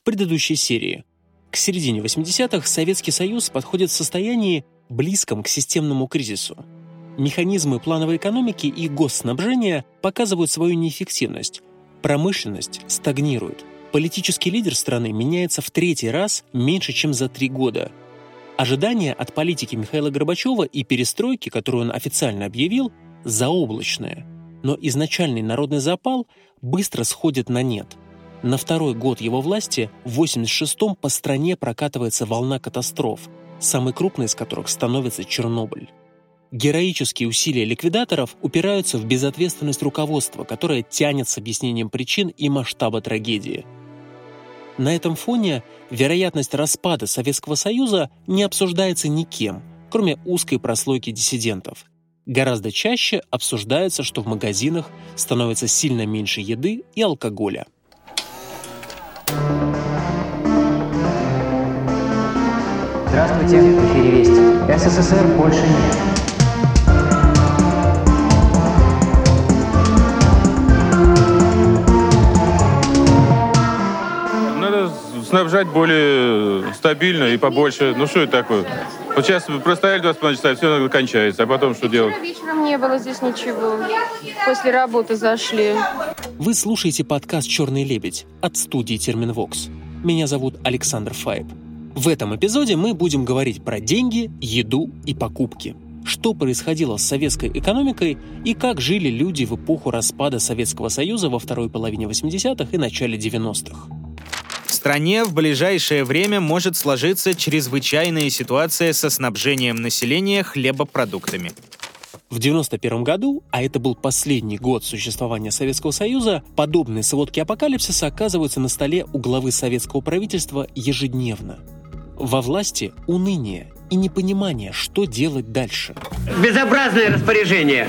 в предыдущей серии. К середине 80-х Советский Союз подходит в состоянии, близком к системному кризису. Механизмы плановой экономики и госснабжения показывают свою неэффективность. Промышленность стагнирует. Политический лидер страны меняется в третий раз меньше, чем за три года. Ожидания от политики Михаила Горбачева и перестройки, которую он официально объявил, заоблачные. Но изначальный народный запал быстро сходит на нет. На второй год его власти, в 86-м, по стране прокатывается волна катастроф, самой крупной из которых становится Чернобыль. Героические усилия ликвидаторов упираются в безответственность руководства, которое тянет с объяснением причин и масштаба трагедии. На этом фоне вероятность распада Советского Союза не обсуждается никем, кроме узкой прослойки диссидентов. Гораздо чаще обсуждается, что в магазинах становится сильно меньше еды и алкоголя. Здравствуйте, в эфире Вести. СССР больше нет. Снабжать более стабильно и побольше. Ну что это такое? Вот сейчас простояли 25 часа, все кончается, а потом что делать? Вечером не было здесь ничего. После работы зашли. Вы слушаете подкаст «Черный лебедь» от студии «Терминвокс». Меня зовут Александр Файб. В этом эпизоде мы будем говорить про деньги, еду и покупки. Что происходило с советской экономикой и как жили люди в эпоху распада Советского Союза во второй половине 80-х и начале 90-х. Стране в ближайшее время может сложиться чрезвычайная ситуация со снабжением населения хлебопродуктами. В 1991 году, а это был последний год существования Советского Союза, подобные сводки апокалипсиса оказываются на столе у главы советского правительства ежедневно. Во власти уныние и непонимание, что делать дальше. Безобразное распоряжение.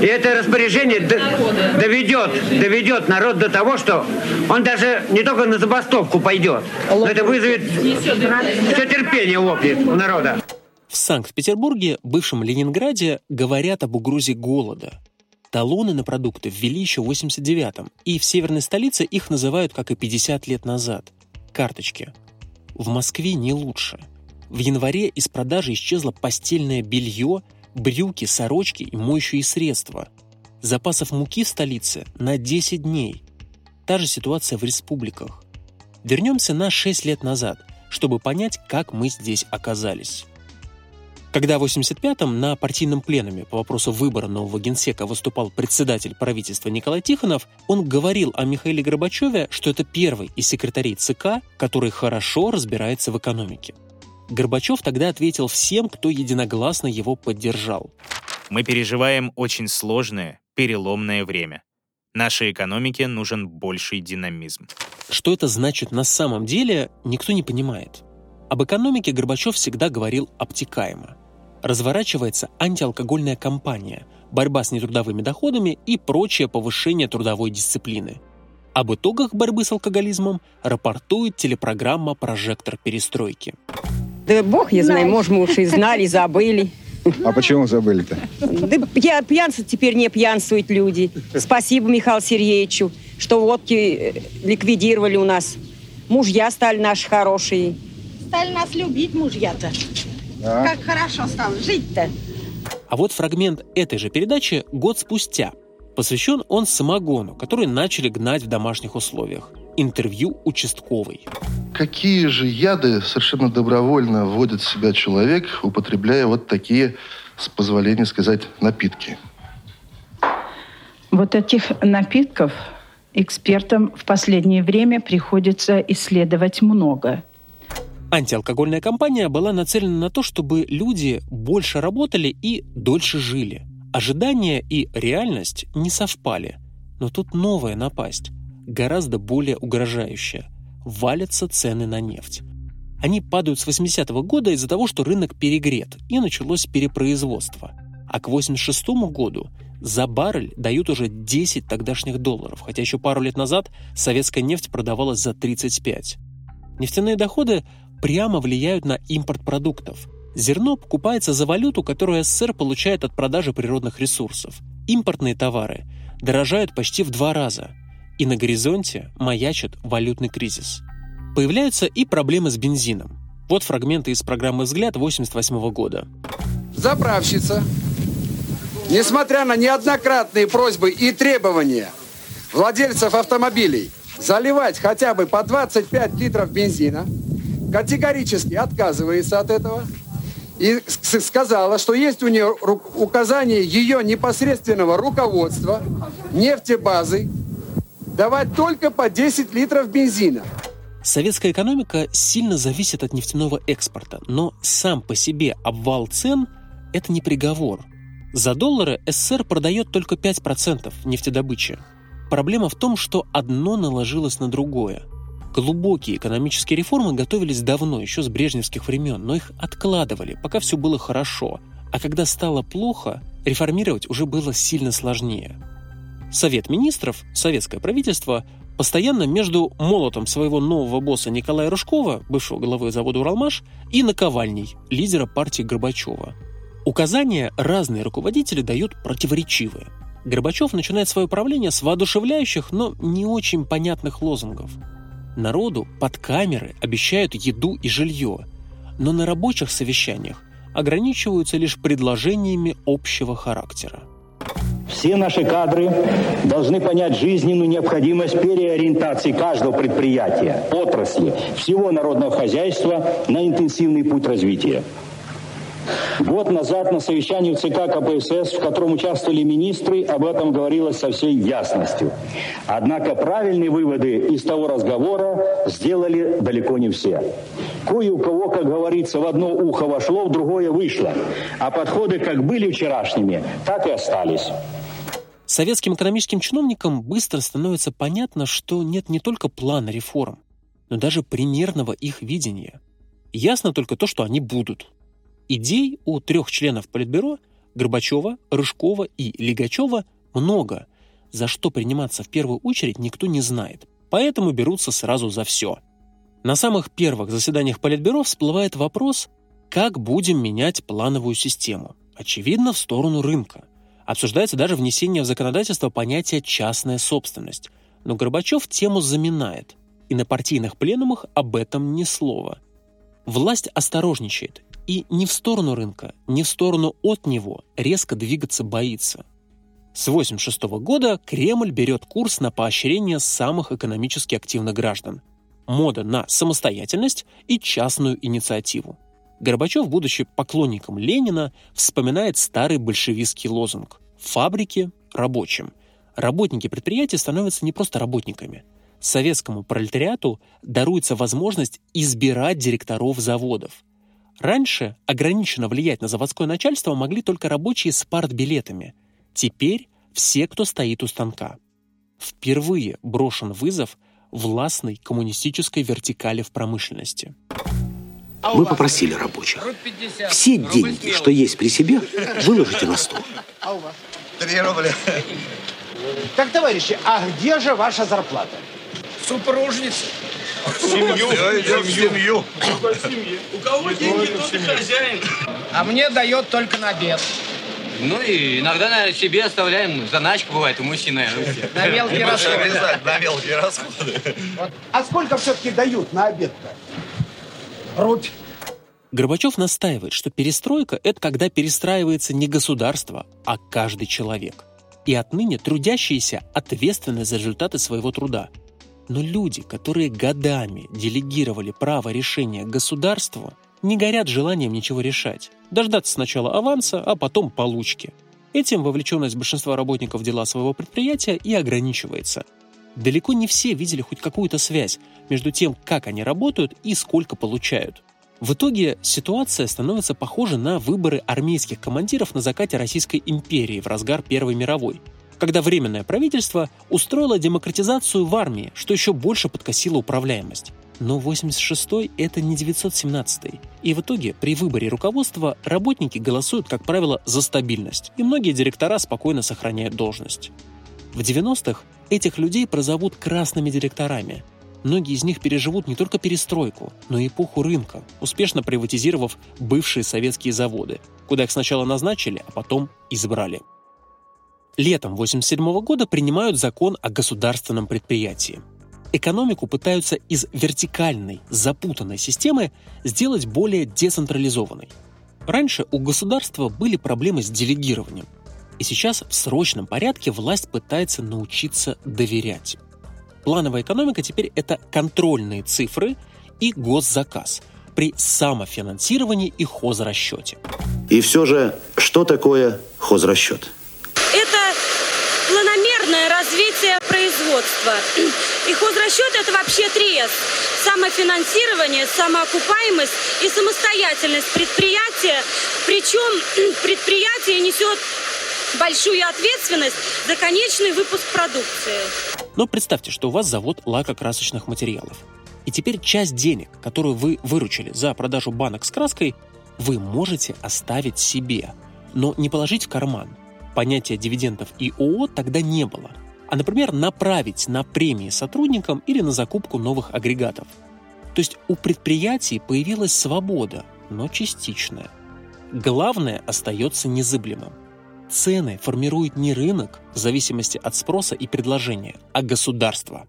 И это распоряжение доведет, доведет народ до того, что он даже не только на забастовку пойдет, но это вызовет все терпение лопнет у народа. В Санкт-Петербурге, бывшем Ленинграде, говорят об угрозе голода. Талоны на продукты ввели еще в 89-м, и в северной столице их называют, как и 50 лет назад – карточки. В Москве не лучше – в январе из продажи исчезло постельное белье, брюки, сорочки и моющие средства. Запасов муки в столице на 10 дней. Та же ситуация в республиках. Вернемся на 6 лет назад, чтобы понять, как мы здесь оказались. Когда в 85-м на партийном пленуме по вопросу выбора нового генсека выступал председатель правительства Николай Тихонов, он говорил о Михаиле Горбачеве, что это первый из секретарей ЦК, который хорошо разбирается в экономике. Горбачев тогда ответил всем, кто единогласно его поддержал. Мы переживаем очень сложное, переломное время. Нашей экономике нужен больший динамизм. Что это значит на самом деле, никто не понимает. Об экономике Горбачев всегда говорил обтекаемо. Разворачивается антиалкогольная кампания, борьба с нетрудовыми доходами и прочее повышение трудовой дисциплины. Об итогах борьбы с алкоголизмом рапортует телепрограмма «Прожектор перестройки». Да бог я знаю, может, мы уж и знали, забыли. А почему забыли-то? Да пья, пьянство теперь не пьянствуют люди. Спасибо Михаилу Сергеевичу, что водки э, ликвидировали у нас. Мужья стали наши хорошие. Стали нас любить мужья-то. Да. Как хорошо стало жить-то. А вот фрагмент этой же передачи год спустя. Посвящен он самогону, который начали гнать в домашних условиях. Интервью участковой. Какие же яды совершенно добровольно вводит в себя человек, употребляя вот такие, с позволения сказать, напитки? Вот этих напитков экспертам в последнее время приходится исследовать много. Антиалкогольная кампания была нацелена на то, чтобы люди больше работали и дольше жили. Ожидания и реальность не совпали. Но тут новая напасть гораздо более угрожающая. Валятся цены на нефть. Они падают с 80-го года из-за того, что рынок перегрет, и началось перепроизводство. А к 86 году за баррель дают уже 10 тогдашних долларов, хотя еще пару лет назад советская нефть продавалась за 35. Нефтяные доходы прямо влияют на импорт продуктов. Зерно покупается за валюту, которую СССР получает от продажи природных ресурсов. Импортные товары дорожают почти в два раза – и на горизонте маячит валютный кризис. Появляются и проблемы с бензином. Вот фрагменты из программы «Взгляд» 88 года. Заправщица, несмотря на неоднократные просьбы и требования владельцев автомобилей заливать хотя бы по 25 литров бензина, категорически отказывается от этого и сказала, что есть у нее указание ее непосредственного руководства нефтебазы давать только по 10 литров бензина. Советская экономика сильно зависит от нефтяного экспорта, но сам по себе обвал цен – это не приговор. За доллары СССР продает только 5% нефтедобычи. Проблема в том, что одно наложилось на другое. Глубокие экономические реформы готовились давно, еще с брежневских времен, но их откладывали, пока все было хорошо. А когда стало плохо, реформировать уже было сильно сложнее. Совет министров, советское правительство, постоянно между молотом своего нового босса Николая Рыжкова, бывшего главы завода «Уралмаш», и наковальней, лидера партии Горбачева. Указания разные руководители дают противоречивые. Горбачев начинает свое правление с воодушевляющих, но не очень понятных лозунгов – Народу под камеры обещают еду и жилье, но на рабочих совещаниях ограничиваются лишь предложениями общего характера. Все наши кадры должны понять жизненную необходимость переориентации каждого предприятия, отрасли, всего народного хозяйства на интенсивный путь развития. Год назад на совещании в ЦК КПСС, в котором участвовали министры, об этом говорилось со всей ясностью. Однако правильные выводы из того разговора сделали далеко не все. Кое у кого, как говорится, в одно ухо вошло, в другое вышло. А подходы как были вчерашними, так и остались. Советским экономическим чиновникам быстро становится понятно, что нет не только плана реформ, но даже примерного их видения. Ясно только то, что они будут. Идей у трех членов Политбюро Горбачева, Рыжкова и Лигачева много, за что приниматься в первую очередь никто не знает, поэтому берутся сразу за все. На самых первых заседаниях Политбюро всплывает вопрос, как будем менять плановую систему, очевидно, в сторону рынка. Обсуждается даже внесение в законодательство понятия «частная собственность», но Горбачев тему заминает, и на партийных пленумах об этом ни слова. Власть осторожничает и не в сторону рынка, не в сторону от него резко двигаться боится. С 1986 года Кремль берет курс на поощрение самых экономически активных граждан. Мода на самостоятельность и частную инициативу. Горбачев, будучи поклонником Ленина, вспоминает старый большевистский лозунг «Фабрики рабочим». Работники предприятий становятся не просто работниками. Советскому пролетариату даруется возможность избирать директоров заводов – Раньше ограниченно влиять на заводское начальство могли только рабочие с партбилетами. Теперь все, кто стоит у станка. Впервые брошен вызов властной коммунистической вертикали в промышленности. Мы попросили рабочих. Все деньги, что есть при себе, выложите на стол. Три рубля. Так, товарищи, а где же ваша зарплата? Супружница. Семью. Идем семью. У кого деньги, тот и хозяин. А мне дает только на обед. Ну и иногда, наверное, себе оставляем. Заначка бывает у мужчин, наверное, все. На мелкие расходы. На мелкие расходы. А сколько все-таки дают на обед-то? Рубь. Горбачев настаивает, что перестройка – это когда перестраивается не государство, а каждый человек. И отныне трудящиеся ответственны за результаты своего труда – но люди, которые годами делегировали право решения государству, не горят желанием ничего решать. Дождаться сначала аванса, а потом получки. Этим вовлеченность большинства работников в дела своего предприятия и ограничивается. Далеко не все видели хоть какую-то связь между тем, как они работают и сколько получают. В итоге ситуация становится похожа на выборы армейских командиров на закате Российской империи в разгар Первой мировой – когда Временное правительство устроило демократизацию в армии, что еще больше подкосило управляемость. Но 86-й – это не 917-й. И в итоге при выборе руководства работники голосуют, как правило, за стабильность, и многие директора спокойно сохраняют должность. В 90-х этих людей прозовут красными директорами. Многие из них переживут не только перестройку, но и эпоху рынка, успешно приватизировав бывшие советские заводы, куда их сначала назначили, а потом избрали. Летом 1987 года принимают закон о государственном предприятии. Экономику пытаются из вертикальной, запутанной системы сделать более децентрализованной. Раньше у государства были проблемы с делегированием, и сейчас в срочном порядке власть пытается научиться доверять. Плановая экономика теперь это контрольные цифры и госзаказ при самофинансировании и хозрасчете. И все же, что такое хозрасчет? Планомерное развитие производства. И хозрасчет – это вообще трест. Самофинансирование, самоокупаемость и самостоятельность предприятия. Причем предприятие несет большую ответственность за конечный выпуск продукции. Но представьте, что у вас завод лакокрасочных материалов. И теперь часть денег, которую вы выручили за продажу банок с краской, вы можете оставить себе, но не положить в карман. Понятия дивидендов и ООО тогда не было. А, например, направить на премии сотрудникам или на закупку новых агрегатов. То есть у предприятий появилась свобода, но частичная. Главное остается незыблемым. Цены формирует не рынок в зависимости от спроса и предложения, а государство.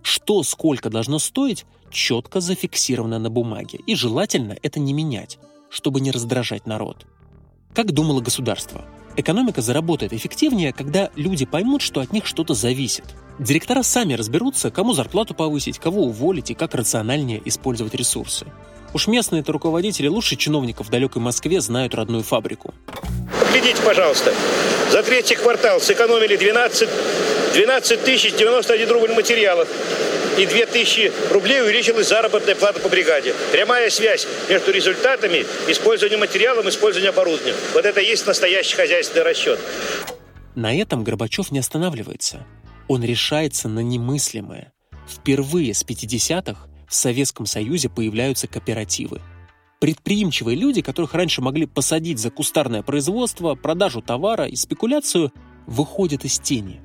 Что сколько должно стоить, четко зафиксировано на бумаге, и желательно это не менять, чтобы не раздражать народ. Как думало государство? Экономика заработает эффективнее, когда люди поймут, что от них что-то зависит. Директора сами разберутся, кому зарплату повысить, кого уволить и как рациональнее использовать ресурсы. Уж местные-то руководители лучше чиновников в далекой Москве знают родную фабрику. Глядите, пожалуйста, за третий квартал сэкономили 12, 12 тысяч 91 рубль материалов. И 2 тысячи рублей увеличилась заработная плата по бригаде. Прямая связь между результатами, использованием материалов, использованием оборудования. Вот это и есть настоящий хозяйственный расчет. На этом Горбачев не останавливается. Он решается на немыслимое. Впервые с 50-х в Советском Союзе появляются кооперативы. Предприимчивые люди, которых раньше могли посадить за кустарное производство, продажу товара и спекуляцию, выходят из тени.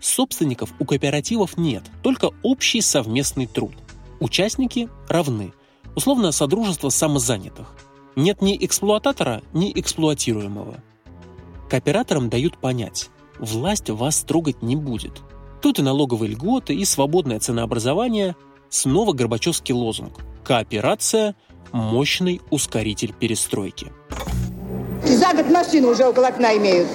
Собственников у кооперативов нет, только общий совместный труд. Участники равны. Условно, содружество самозанятых. Нет ни эксплуататора, ни эксплуатируемого. Кооператорам дают понять, власть вас трогать не будет. Тут и налоговые льготы, и свободное ценообразование – Снова Горбачевский лозунг «Кооперация – мощный ускоритель перестройки». За год машину уже около окна имеют.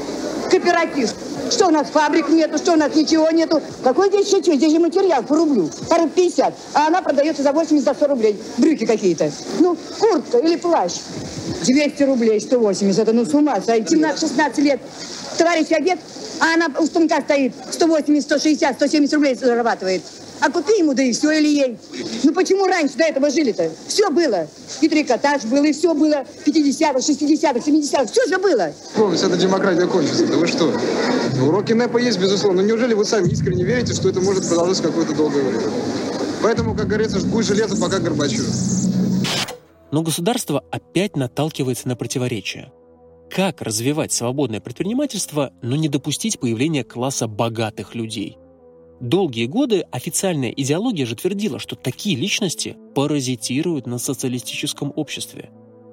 Кооператив. Что у нас фабрик нету, что у нас ничего нету. Какой здесь что? Здесь же материал по рублю. По 50. А она продается за 80, за 100 рублей. Брюки какие-то. Ну, куртка или плащ. 200 рублей, 180. Это ну с ума сойти. 17-16 лет. Товарищ одет, а она у станка стоит. 180, 160, 170 рублей зарабатывает. А купи ему, да и все, или ей. Ну почему раньше до этого жили-то? Все было. И трикотаж был, и все было. 50-х, 60-х, 70-х. Все же было. Помните, эта демократия кончится. Да вы что? Уроки НЭПа есть, безусловно. Но неужели вы сами искренне верите, что это может продолжаться какое-то долгое время? Поэтому, как говорится, жгуй железо, пока Горбачев. Но государство опять наталкивается на противоречия. Как развивать свободное предпринимательство, но не допустить появления класса богатых людей – Долгие годы официальная идеология же твердила, что такие личности паразитируют на социалистическом обществе.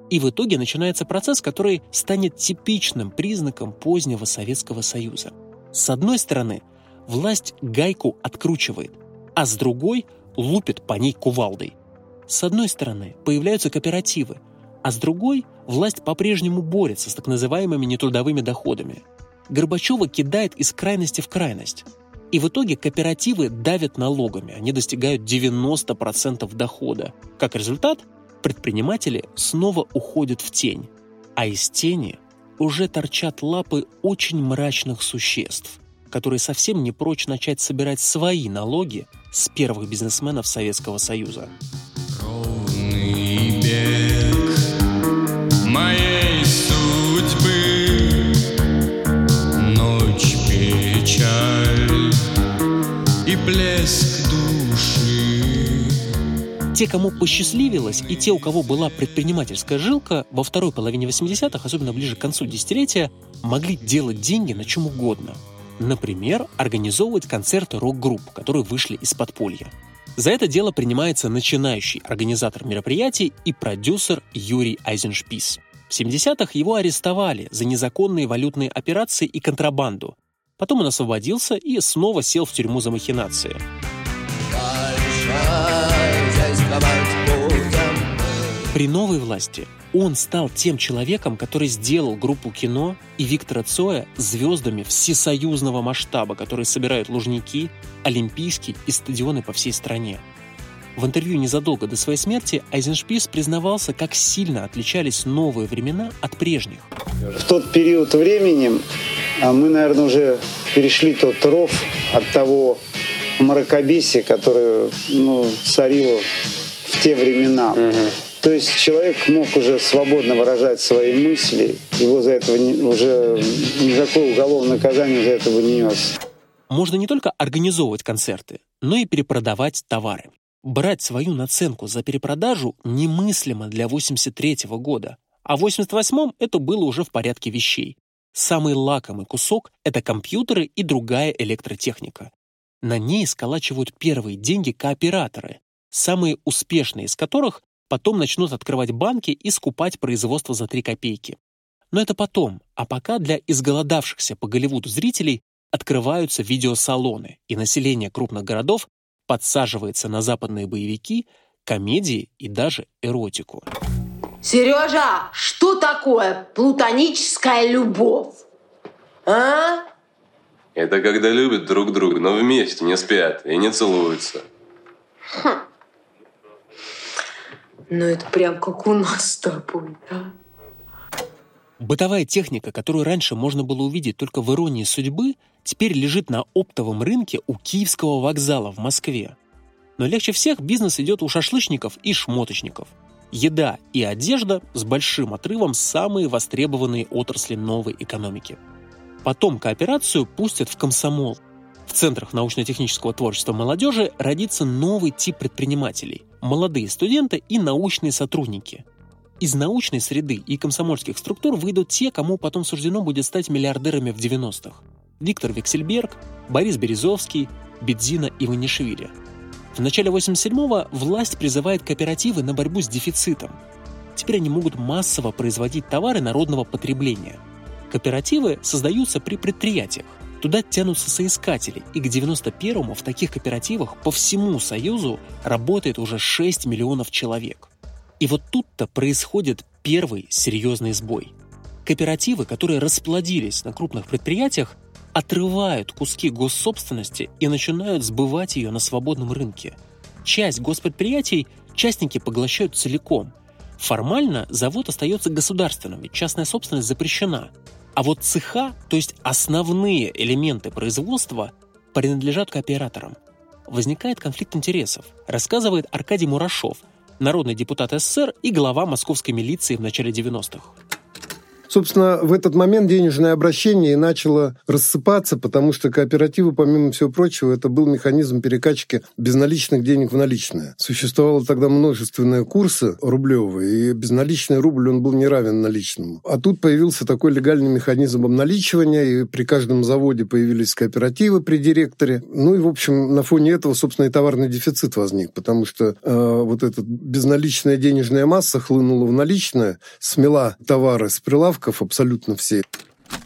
И в итоге начинается процесс, который станет типичным признаком позднего Советского Союза. С одной стороны, власть гайку откручивает, а с другой лупит по ней кувалдой. С одной стороны, появляются кооперативы, а с другой власть по-прежнему борется с так называемыми нетрудовыми доходами. Горбачева кидает из крайности в крайность – и в итоге кооперативы давят налогами, они достигают 90% дохода. Как результат, предприниматели снова уходят в тень. А из тени уже торчат лапы очень мрачных существ, которые совсем не прочь начать собирать свои налоги с первых бизнесменов Советского Союза. Ровный бег моей судьбы, ночь печаль и блеск души. Те, кому посчастливилось, и те, у кого была предпринимательская жилка, во второй половине 80-х, особенно ближе к концу десятилетия, могли делать деньги на чем угодно. Например, организовывать концерты рок-групп, которые вышли из подполья. За это дело принимается начинающий организатор мероприятий и продюсер Юрий Айзеншпис. В 70-х его арестовали за незаконные валютные операции и контрабанду. Потом он освободился и снова сел в тюрьму за махинации. При новой власти он стал тем человеком, который сделал группу кино и Виктора Цоя звездами всесоюзного масштаба, которые собирают лужники, олимпийские и стадионы по всей стране. В интервью незадолго до своей смерти Айзеншпис признавался, как сильно отличались новые времена от прежних. В тот период времени а, мы, наверное, уже перешли тот ров от того мракобесия, которое ну, царило в те времена. Угу. То есть человек мог уже свободно выражать свои мысли, его за этого не, уже никакое уголовное наказание за этого не нес. Можно не только организовывать концерты, но и перепродавать товары. Брать свою наценку за перепродажу немыслимо для 83 -го года, а в 88-м это было уже в порядке вещей. Самый лакомый кусок — это компьютеры и другая электротехника. На ней сколачивают первые деньги кооператоры, самые успешные из которых потом начнут открывать банки и скупать производство за 3 копейки. Но это потом, а пока для изголодавшихся по Голливуду зрителей открываются видеосалоны, и население крупных городов подсаживается на западные боевики, комедии и даже эротику. Сережа, что такое плутоническая любовь? А? Это когда любят друг друга, но вместе не спят и не целуются. Хм. Ну это прям как у нас с тобой, да? Бытовая техника, которую раньше можно было увидеть только в «Иронии судьбы», теперь лежит на оптовом рынке у Киевского вокзала в Москве. Но легче всех бизнес идет у шашлычников и шмоточников. Еда и одежда с большим отрывом самые востребованные отрасли новой экономики. Потом кооперацию пустят в комсомол. В центрах научно-технического творчества молодежи родится новый тип предпринимателей – молодые студенты и научные сотрудники – из научной среды и комсомольских структур выйдут те, кому потом суждено будет стать миллиардерами в 90-х. Виктор Вексельберг, Борис Березовский, Бедзина Иванишвили. В начале 87-го власть призывает кооперативы на борьбу с дефицитом. Теперь они могут массово производить товары народного потребления. Кооперативы создаются при предприятиях. Туда тянутся соискатели, и к 91-му в таких кооперативах по всему Союзу работает уже 6 миллионов человек – и вот тут-то происходит первый серьезный сбой. Кооперативы, которые расплодились на крупных предприятиях, отрывают куски госсобственности и начинают сбывать ее на свободном рынке. Часть госпредприятий частники поглощают целиком. Формально завод остается государственным, ведь частная собственность запрещена. А вот цеха, то есть основные элементы производства, принадлежат кооператорам. Возникает конфликт интересов, рассказывает Аркадий Мурашов – народный депутат СССР и глава московской милиции в начале 90-х. Собственно, в этот момент денежное обращение начало рассыпаться, потому что кооперативы, помимо всего прочего, это был механизм перекачки безналичных денег в наличные. Существовало тогда множественные курсы рублевые, и безналичный рубль, он был не равен наличному. А тут появился такой легальный механизм обналичивания, и при каждом заводе появились кооперативы при директоре. Ну и, в общем, на фоне этого, собственно, и товарный дефицит возник, потому что э, вот эта безналичная денежная масса хлынула в наличное, смела товары с прилавка, прилавков абсолютно все.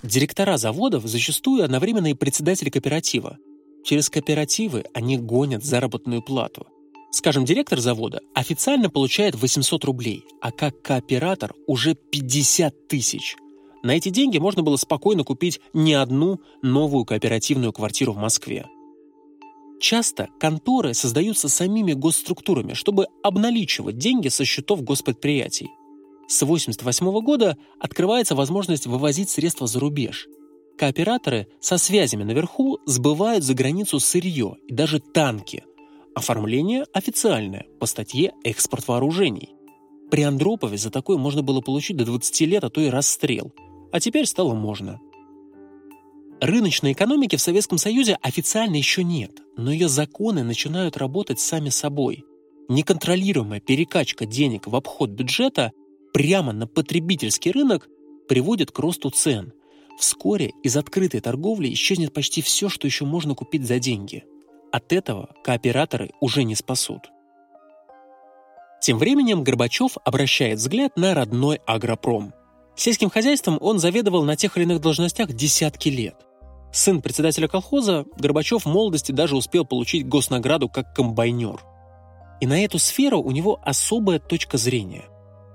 Директора заводов зачастую одновременно и председатели кооператива. Через кооперативы они гонят заработную плату. Скажем, директор завода официально получает 800 рублей, а как кооператор уже 50 тысяч. На эти деньги можно было спокойно купить не одну новую кооперативную квартиру в Москве. Часто конторы создаются самими госструктурами, чтобы обналичивать деньги со счетов госпредприятий. С 1988 года открывается возможность вывозить средства за рубеж. Кооператоры со связями наверху сбывают за границу сырье и даже танки. Оформление официальное по статье «Экспорт вооружений». При Андропове за такое можно было получить до 20 лет, а то и расстрел. А теперь стало можно. Рыночной экономики в Советском Союзе официально еще нет, но ее законы начинают работать сами собой. Неконтролируемая перекачка денег в обход бюджета прямо на потребительский рынок приводит к росту цен. Вскоре из открытой торговли исчезнет почти все, что еще можно купить за деньги. От этого кооператоры уже не спасут. Тем временем Горбачев обращает взгляд на родной агропром. Сельским хозяйством он заведовал на тех или иных должностях десятки лет. Сын председателя колхоза, Горбачев в молодости даже успел получить госнаграду как комбайнер. И на эту сферу у него особая точка зрения.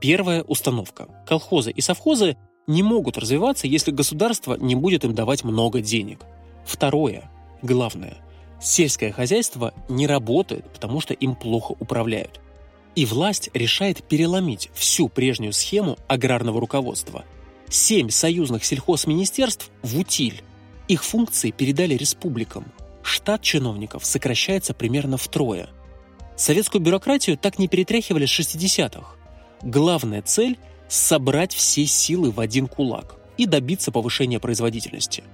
Первая установка. Колхозы и совхозы не могут развиваться, если государство не будет им давать много денег. Второе. Главное. Сельское хозяйство не работает, потому что им плохо управляют. И власть решает переломить всю прежнюю схему аграрного руководства. Семь союзных сельхозминистерств в утиль. Их функции передали республикам. Штат чиновников сокращается примерно втрое. Советскую бюрократию так не перетряхивали с 60-х. Главная цель – собрать все силы в один кулак и добиться повышения производительности.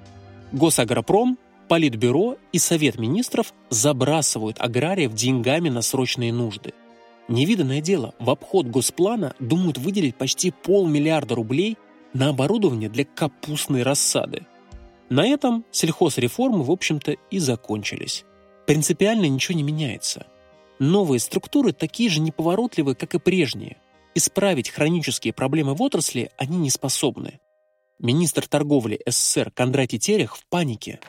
Госагропром, Политбюро и Совет министров забрасывают аграриев деньгами на срочные нужды. Невиданное дело, в обход госплана думают выделить почти полмиллиарда рублей на оборудование для капустной рассады. На этом сельхозреформы, в общем-то, и закончились. Принципиально ничего не меняется. Новые структуры такие же неповоротливые, как и прежние. Исправить хронические проблемы в отрасли они не способны. Министр торговли СССР Кондратий Терех в панике.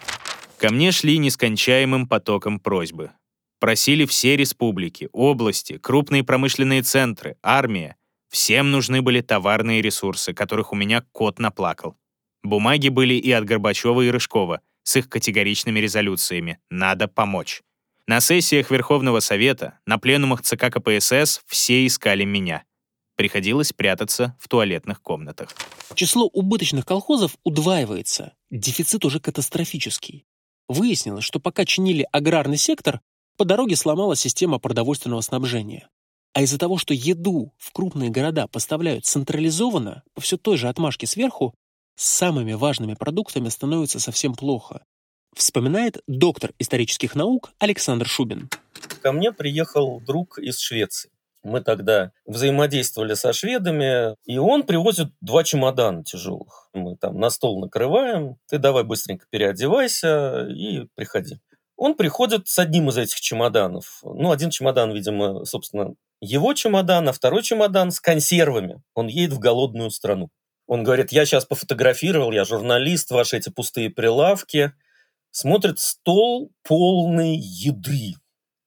Ко мне шли нескончаемым потоком просьбы. Просили все республики, области, крупные промышленные центры, армия. Всем нужны были товарные ресурсы, которых у меня кот наплакал. Бумаги были и от Горбачева и Рыжкова с их категоричными резолюциями «надо помочь». На сессиях Верховного Совета, на пленумах ЦК КПСС все искали меня. Приходилось прятаться в туалетных комнатах. Число убыточных колхозов удваивается. Дефицит уже катастрофический. Выяснилось, что пока чинили аграрный сектор, по дороге сломалась система продовольственного снабжения. А из-за того, что еду в крупные города поставляют централизованно, по все той же отмашке сверху, с самыми важными продуктами становится совсем плохо. Вспоминает доктор исторических наук Александр Шубин. Ко мне приехал друг из Швеции. Мы тогда взаимодействовали со шведами, и он привозит два чемодана тяжелых. Мы там на стол накрываем, ты давай быстренько переодевайся и приходи. Он приходит с одним из этих чемоданов. Ну, один чемодан, видимо, собственно, его чемодан, а второй чемодан с консервами. Он едет в голодную страну. Он говорит, я сейчас пофотографировал, я журналист, ваши эти пустые прилавки. Смотрит стол полный еды.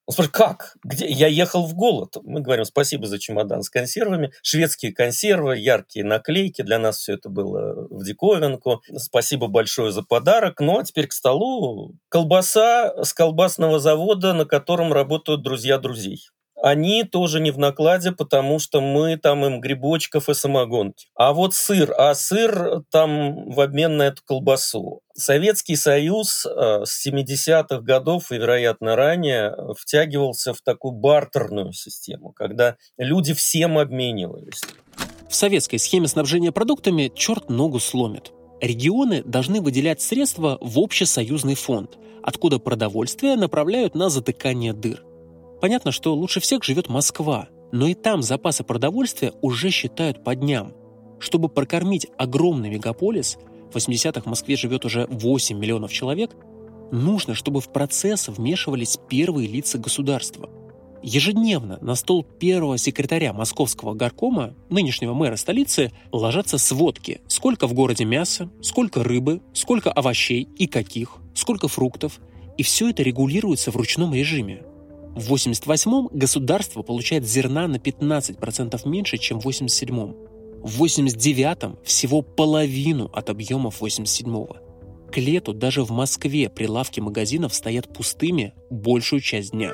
Он спрашивает, как? Где? Я ехал в голод. Мы говорим, спасибо за чемодан с консервами. Шведские консервы, яркие наклейки. Для нас все это было в диковинку. Спасибо большое за подарок. Ну, а теперь к столу колбаса с колбасного завода, на котором работают друзья друзей они тоже не в накладе, потому что мы там им грибочков и самогонки. А вот сыр, а сыр там в обмен на эту колбасу. Советский Союз э, с 70-х годов и, вероятно, ранее втягивался в такую бартерную систему, когда люди всем обменивались. В советской схеме снабжения продуктами черт ногу сломит. Регионы должны выделять средства в общесоюзный фонд, откуда продовольствие направляют на затыкание дыр. Понятно, что лучше всех живет Москва, но и там запасы продовольствия уже считают по дням. Чтобы прокормить огромный мегаполис, в 80-х в Москве живет уже 8 миллионов человек, нужно, чтобы в процесс вмешивались первые лица государства. Ежедневно на стол первого секретаря московского горкома, нынешнего мэра столицы, ложатся сводки, сколько в городе мяса, сколько рыбы, сколько овощей и каких, сколько фруктов, и все это регулируется в ручном режиме. В 88-м государство получает зерна на 15% меньше, чем в 87-м. В 89-м всего половину от объемов 87-го. К лету даже в Москве прилавки магазинов стоят пустыми большую часть дня.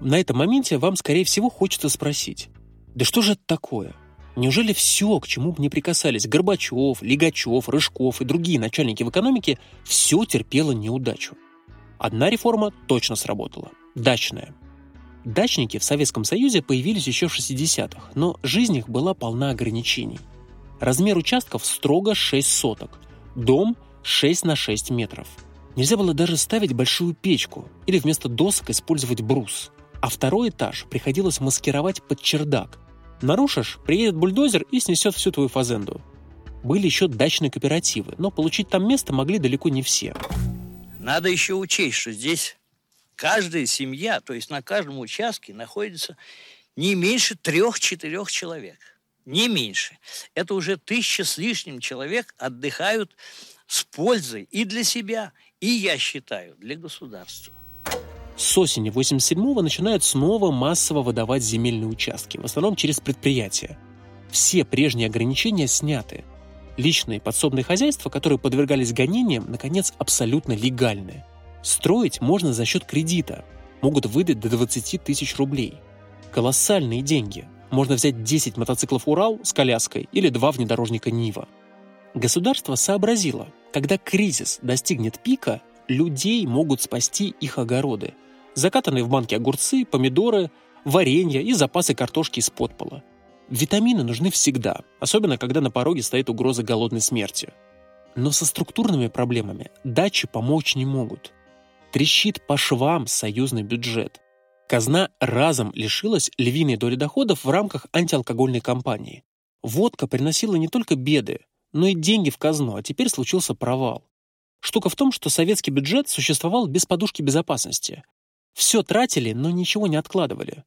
На этом моменте вам, скорее всего, хочется спросить, да что же это такое? Неужели все, к чему бы не прикасались Горбачев, Лигачев, Рыжков и другие начальники в экономике, все терпело неудачу? Одна реформа точно сработала – дачная. Дачники в Советском Союзе появились еще в 60-х, но жизнь их была полна ограничений. Размер участков строго 6 соток, дом 6 на 6 метров. Нельзя было даже ставить большую печку или вместо досок использовать брус. А второй этаж приходилось маскировать под чердак, Нарушишь, приедет бульдозер и снесет всю твою фазенду. Были еще дачные кооперативы, но получить там место могли далеко не все. Надо еще учесть, что здесь каждая семья, то есть на каждом участке находится не меньше трех-четырех человек. Не меньше. Это уже тысяча с лишним человек отдыхают с пользой и для себя, и, я считаю, для государства. С осени 87-го начинают снова массово выдавать земельные участки, в основном через предприятия. Все прежние ограничения сняты. Личные подсобные хозяйства, которые подвергались гонениям, наконец, абсолютно легальны. Строить можно за счет кредита. Могут выдать до 20 тысяч рублей. Колоссальные деньги. Можно взять 10 мотоциклов «Урал» с коляской или два внедорожника «Нива». Государство сообразило, когда кризис достигнет пика, людей могут спасти их огороды. Закатанные в банки огурцы, помидоры, варенье и запасы картошки из подпола. Витамины нужны всегда, особенно когда на пороге стоит угроза голодной смерти. Но со структурными проблемами дачи помочь не могут. Трещит по швам союзный бюджет. Казна разом лишилась львиной доли доходов в рамках антиалкогольной кампании. Водка приносила не только беды, но и деньги в казну, а теперь случился провал. Штука в том, что советский бюджет существовал без подушки безопасности. Все тратили, но ничего не откладывали.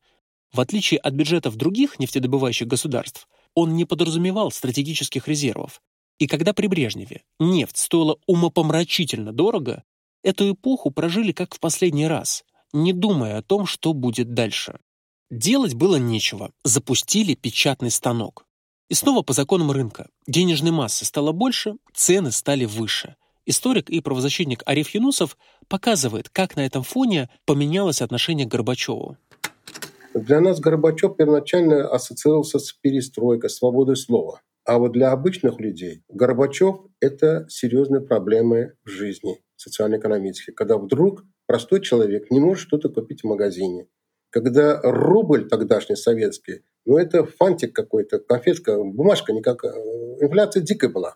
В отличие от бюджетов других нефтедобывающих государств, он не подразумевал стратегических резервов. И когда при Брежневе нефть стоила умопомрачительно дорого, эту эпоху прожили как в последний раз, не думая о том, что будет дальше. Делать было нечего, запустили печатный станок. И снова по законам рынка. Денежной массы стало больше, цены стали выше. Историк и правозащитник Ариф Юнусов показывает, как на этом фоне поменялось отношение к Горбачеву. Для нас Горбачев первоначально ассоциировался с перестройкой, свободой слова. А вот для обычных людей Горбачев – это серьезные проблемы в жизни социально-экономические, когда вдруг простой человек не может что-то купить в магазине, когда рубль тогдашний советский ну, это фантик какой-то, конфетка, бумажка никак. Э, инфляция дикая была.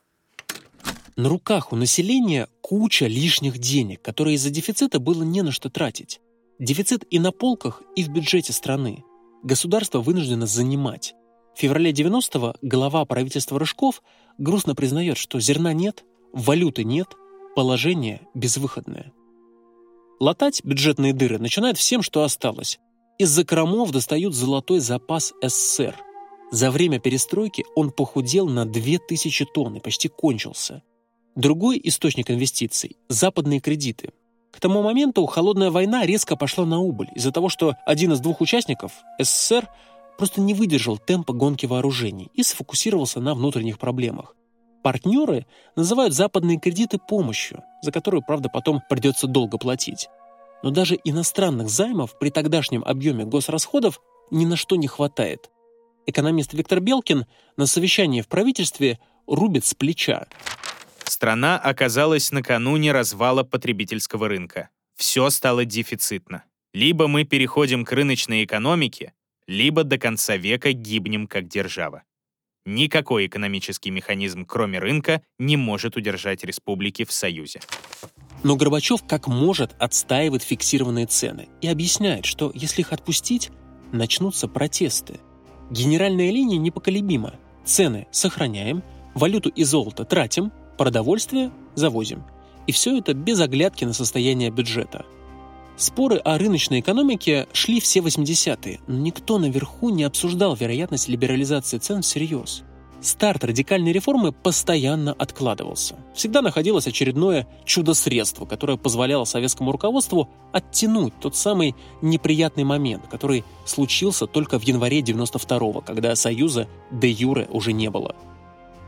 На руках у населения куча лишних денег, которые из-за дефицита было не на что тратить. Дефицит и на полках, и в бюджете страны. Государство вынуждено занимать. В феврале 90-го глава правительства Рыжков грустно признает, что зерна нет, валюты нет, положение безвыходное. Латать бюджетные дыры начинают всем, что осталось из закромов достают золотой запас СССР. За время перестройки он похудел на 2000 тонн и почти кончился. Другой источник инвестиций – западные кредиты. К тому моменту холодная война резко пошла на убыль из-за того, что один из двух участников, СССР, просто не выдержал темпа гонки вооружений и сфокусировался на внутренних проблемах. Партнеры называют западные кредиты помощью, за которую, правда, потом придется долго платить. Но даже иностранных займов при тогдашнем объеме госрасходов ни на что не хватает. Экономист Виктор Белкин на совещании в правительстве рубит с плеча. Страна оказалась накануне развала потребительского рынка. Все стало дефицитно. Либо мы переходим к рыночной экономике, либо до конца века гибнем как держава. Никакой экономический механизм, кроме рынка, не может удержать республики в Союзе. Но Горбачев как может отстаивает фиксированные цены и объясняет, что если их отпустить, начнутся протесты. Генеральная линия непоколебима. Цены сохраняем, валюту и золото тратим, продовольствие завозим. И все это без оглядки на состояние бюджета. Споры о рыночной экономике шли все 80-е, но никто наверху не обсуждал вероятность либерализации цен всерьез. Старт радикальной реформы постоянно откладывался. Всегда находилось очередное чудо-средство, которое позволяло советскому руководству оттянуть тот самый неприятный момент, который случился только в январе 92-го, когда Союза де юре уже не было.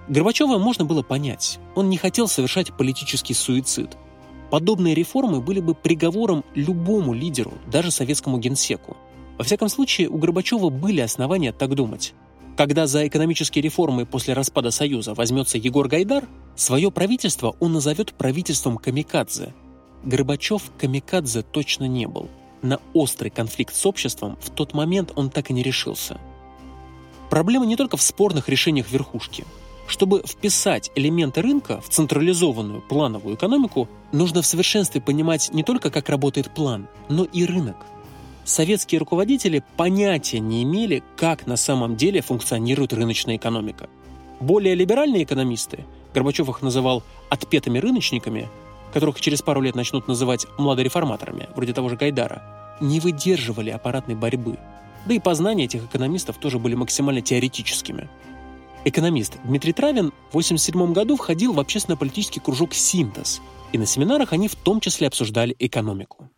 Горбачева можно было понять. Он не хотел совершать политический суицид. Подобные реформы были бы приговором любому лидеру, даже советскому генсеку. Во всяком случае, у Горбачева были основания так думать. Когда за экономические реформы после распада Союза возьмется Егор Гайдар, свое правительство он назовет правительством камикадзе. Горбачев камикадзе точно не был. На острый конфликт с обществом в тот момент он так и не решился. Проблема не только в спорных решениях верхушки. Чтобы вписать элементы рынка в централизованную плановую экономику, нужно в совершенстве понимать не только, как работает план, но и рынок – советские руководители понятия не имели, как на самом деле функционирует рыночная экономика. Более либеральные экономисты, Горбачев их называл «отпетыми рыночниками», которых через пару лет начнут называть младореформаторами, вроде того же Гайдара, не выдерживали аппаратной борьбы. Да и познания этих экономистов тоже были максимально теоретическими. Экономист Дмитрий Травин в 1987 году входил в общественно-политический кружок «Синтез», и на семинарах они в том числе обсуждали экономику.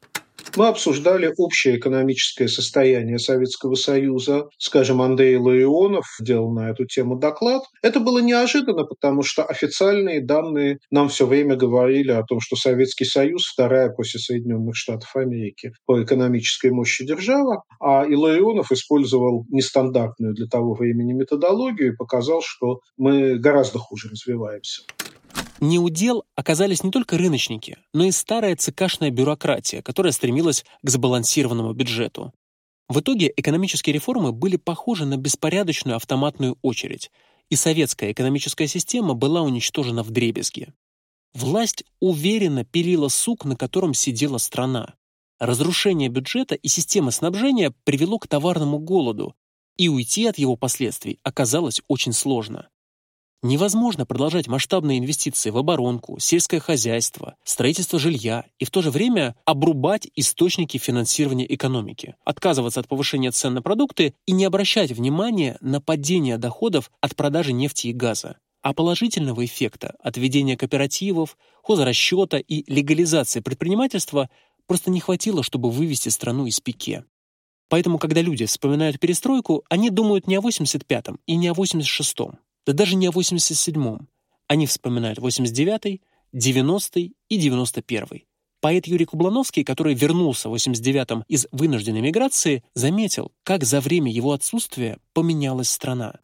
Мы обсуждали общее экономическое состояние Советского Союза. Скажем, Андрей Ларионов делал на эту тему доклад. Это было неожиданно, потому что официальные данные нам все время говорили о том, что Советский Союз вторая после Соединенных Штатов Америки по экономической мощи держава, а Иларионов использовал нестандартную для того времени методологию и показал, что мы гораздо хуже развиваемся. Неудел оказались не только рыночники, но и старая ЦКшная бюрократия, которая стремилась к сбалансированному бюджету. В итоге экономические реформы были похожи на беспорядочную автоматную очередь, и советская экономическая система была уничтожена в дребезги. Власть уверенно пилила сук, на котором сидела страна. Разрушение бюджета и системы снабжения привело к товарному голоду, и уйти от его последствий оказалось очень сложно. Невозможно продолжать масштабные инвестиции в оборонку, сельское хозяйство, строительство жилья и в то же время обрубать источники финансирования экономики, отказываться от повышения цен на продукты и не обращать внимания на падение доходов от продажи нефти и газа. А положительного эффекта от введения кооперативов, хозрасчета и легализации предпринимательства просто не хватило, чтобы вывести страну из пике. Поэтому, когда люди вспоминают перестройку, они думают не о 85-м и не о 86-м, да даже не о 87-м. Они вспоминают 89-й, 90-й и 91-й. Поэт Юрий Кублановский, который вернулся в 89-м из вынужденной миграции, заметил, как за время его отсутствия поменялась страна.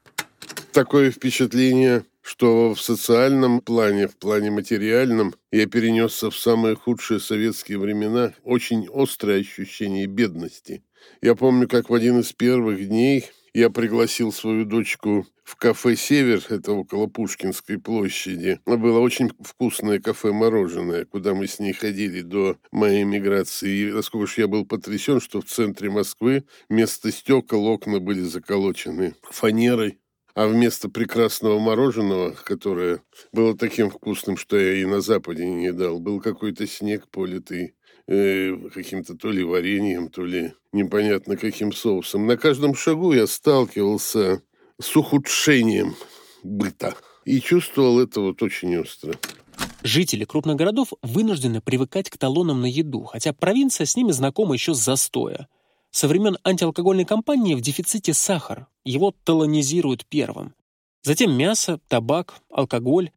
Такое впечатление, что в социальном плане, в плане материальном, я перенесся в самые худшие советские времена очень острое ощущение бедности. Я помню, как в один из первых дней я пригласил свою дочку в кафе «Север», это около Пушкинской площади. Было очень вкусное кафе-мороженое, куда мы с ней ходили до моей миграции. И насколько же я был потрясен, что в центре Москвы вместо стекол окна были заколочены фанерой. А вместо прекрасного мороженого, которое было таким вкусным, что я и на Западе не дал, был какой-то снег политый э, каким-то то ли вареньем, то ли непонятно каким соусом. На каждом шагу я сталкивался с ухудшением быта и чувствовал это вот очень остро. Жители крупных городов вынуждены привыкать к талонам на еду, хотя провинция с ними знакома еще с застоя. Со времен антиалкогольной кампании в дефиците сахар, его талонизируют первым. Затем мясо, табак, алкоголь,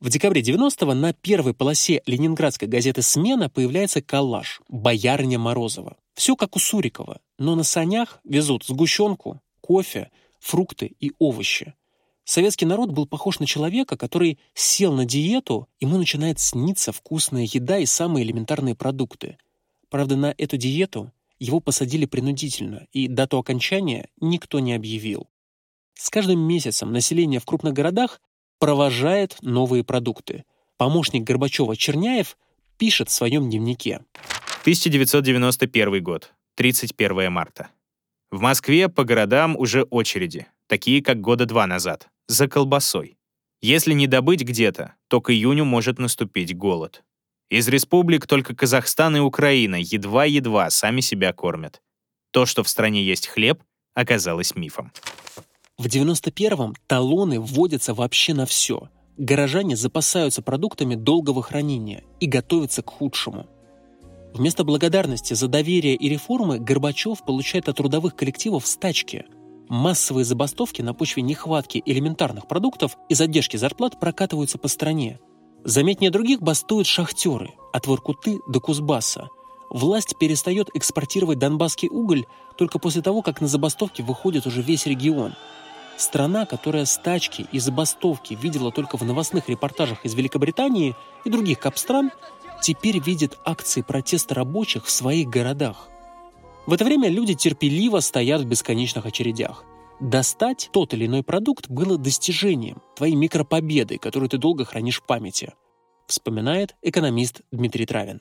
в декабре 90-го на первой полосе ленинградской газеты «Смена» появляется коллаж «Боярня Морозова». Все как у Сурикова, но на санях везут сгущенку, кофе, фрукты и овощи. Советский народ был похож на человека, который сел на диету, ему начинает сниться вкусная еда и самые элементарные продукты. Правда, на эту диету его посадили принудительно, и дату окончания никто не объявил. С каждым месяцем население в крупных городах провожает новые продукты. Помощник Горбачева Черняев пишет в своем дневнике. 1991 год, 31 марта. В Москве по городам уже очереди, такие как года два назад, за колбасой. Если не добыть где-то, то к июню может наступить голод. Из республик только Казахстан и Украина едва-едва сами себя кормят. То, что в стране есть хлеб, оказалось мифом. В 91-м талоны вводятся вообще на все. Горожане запасаются продуктами долгого хранения и готовятся к худшему. Вместо благодарности за доверие и реформы Горбачев получает от трудовых коллективов стачки. Массовые забастовки на почве нехватки элементарных продуктов и задержки зарплат прокатываются по стране. Заметнее других бастуют шахтеры от Воркуты до Кузбасса. Власть перестает экспортировать донбасский уголь только после того, как на забастовке выходит уже весь регион – Страна, которая стачки и забастовки видела только в новостных репортажах из Великобритании и других капстран, теперь видит акции протеста рабочих в своих городах. В это время люди терпеливо стоят в бесконечных очередях. Достать тот или иной продукт было достижением, твоей микропобедой, которую ты долго хранишь в памяти, вспоминает экономист Дмитрий Травин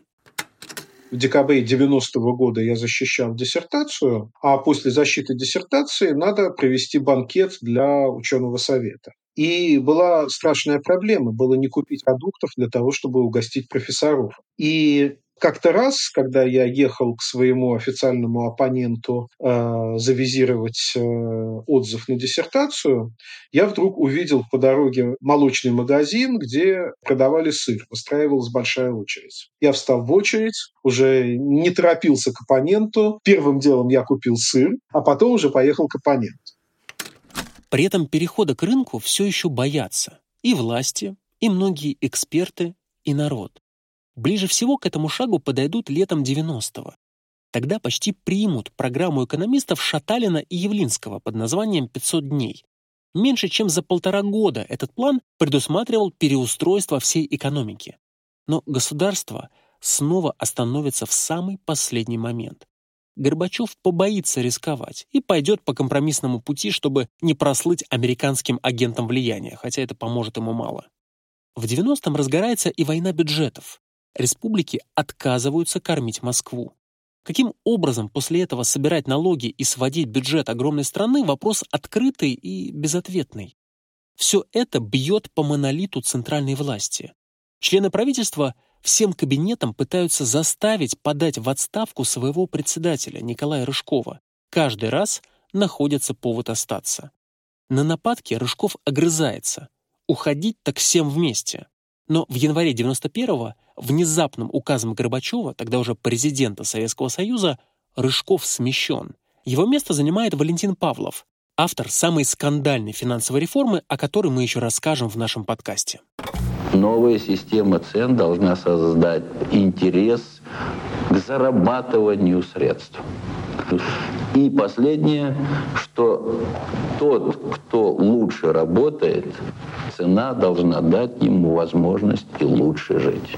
в декабре 90-го года я защищал диссертацию, а после защиты диссертации надо провести банкет для ученого совета. И была страшная проблема, было не купить продуктов для того, чтобы угостить профессоров. И Как-то раз, когда я ехал к своему официальному оппоненту э, завизировать э, отзыв на диссертацию, я вдруг увидел по дороге молочный магазин, где продавали сыр. Выстраивалась большая очередь. Я встал в очередь, уже не торопился к оппоненту. Первым делом я купил сыр, а потом уже поехал к оппоненту. При этом перехода к рынку все еще боятся и власти, и многие эксперты, и народ. Ближе всего к этому шагу подойдут летом 90-го. Тогда почти примут программу экономистов Шаталина и Явлинского под названием «500 дней». Меньше чем за полтора года этот план предусматривал переустройство всей экономики. Но государство снова остановится в самый последний момент. Горбачев побоится рисковать и пойдет по компромиссному пути, чтобы не прослыть американским агентом влияния, хотя это поможет ему мало. В 90-м разгорается и война бюджетов республики отказываются кормить Москву. Каким образом после этого собирать налоги и сводить бюджет огромной страны – вопрос открытый и безответный. Все это бьет по монолиту центральной власти. Члены правительства всем кабинетам пытаются заставить подать в отставку своего председателя Николая Рыжкова. Каждый раз находится повод остаться. На нападке Рыжков огрызается. Уходить так всем вместе. Но в январе 91-го внезапным указом Горбачева, тогда уже президента Советского Союза, Рыжков смещен. Его место занимает Валентин Павлов, автор самой скандальной финансовой реформы, о которой мы еще расскажем в нашем подкасте. Новая система цен должна создать интерес к зарабатыванию средств. И последнее, что тот, кто лучше работает, цена должна дать ему возможность и лучше жить.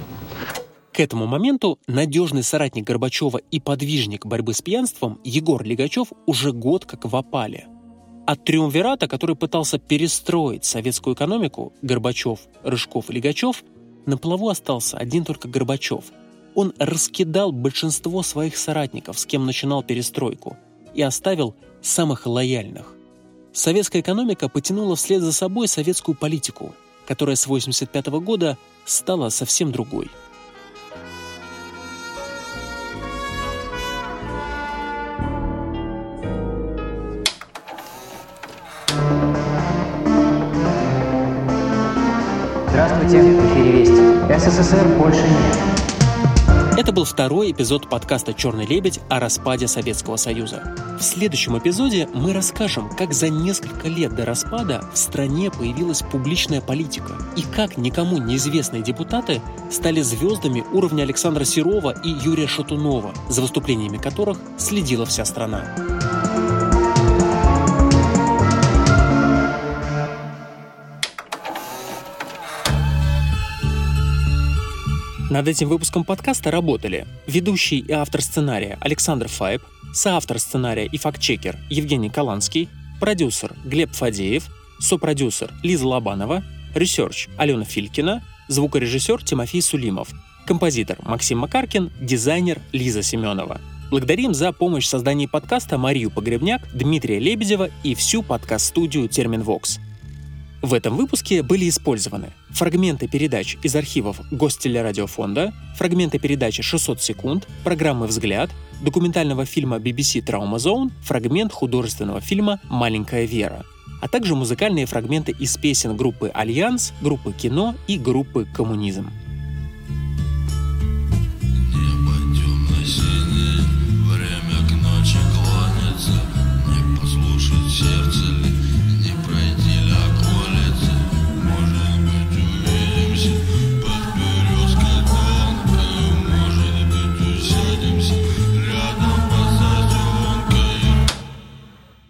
К этому моменту надежный соратник Горбачева и подвижник борьбы с пьянством Егор Лигачев уже год как в опале. От триумвирата, который пытался перестроить советскую экономику, Горбачев, Рыжков и Лигачев, на плаву остался один только Горбачев. Он раскидал большинство своих соратников, с кем начинал перестройку, и оставил самых лояльных. Советская экономика потянула вслед за собой советскую политику, которая с 1985 года стала совсем другой – Здравствуйте, в эфире Вести. СССР больше нет. Это был второй эпизод подкаста «Черный лебедь» о распаде Советского Союза. В следующем эпизоде мы расскажем, как за несколько лет до распада в стране появилась публичная политика и как никому неизвестные депутаты стали звездами уровня Александра Серова и Юрия Шатунова, за выступлениями которых следила вся страна. Над этим выпуском подкаста работали ведущий и автор сценария Александр Файб, соавтор сценария и фактчекер Евгений Каланский, продюсер Глеб Фадеев, сопродюсер Лиза Лобанова, research Алена Филькина, звукорежиссер Тимофей Сулимов, композитор Максим Макаркин, дизайнер Лиза Семенова. Благодарим за помощь в создании подкаста Марию Погребняк, Дмитрия Лебедева и всю подкаст-студию «Терменвокс». В этом выпуске были использованы фрагменты передач из архивов Гостелерадиофонда, фрагменты передачи «600 секунд», программы «Взгляд», документального фильма BBC Trauma Zone, фрагмент художественного фильма «Маленькая Вера», а также музыкальные фрагменты из песен группы «Альянс», группы «Кино» и группы «Коммунизм». сердце.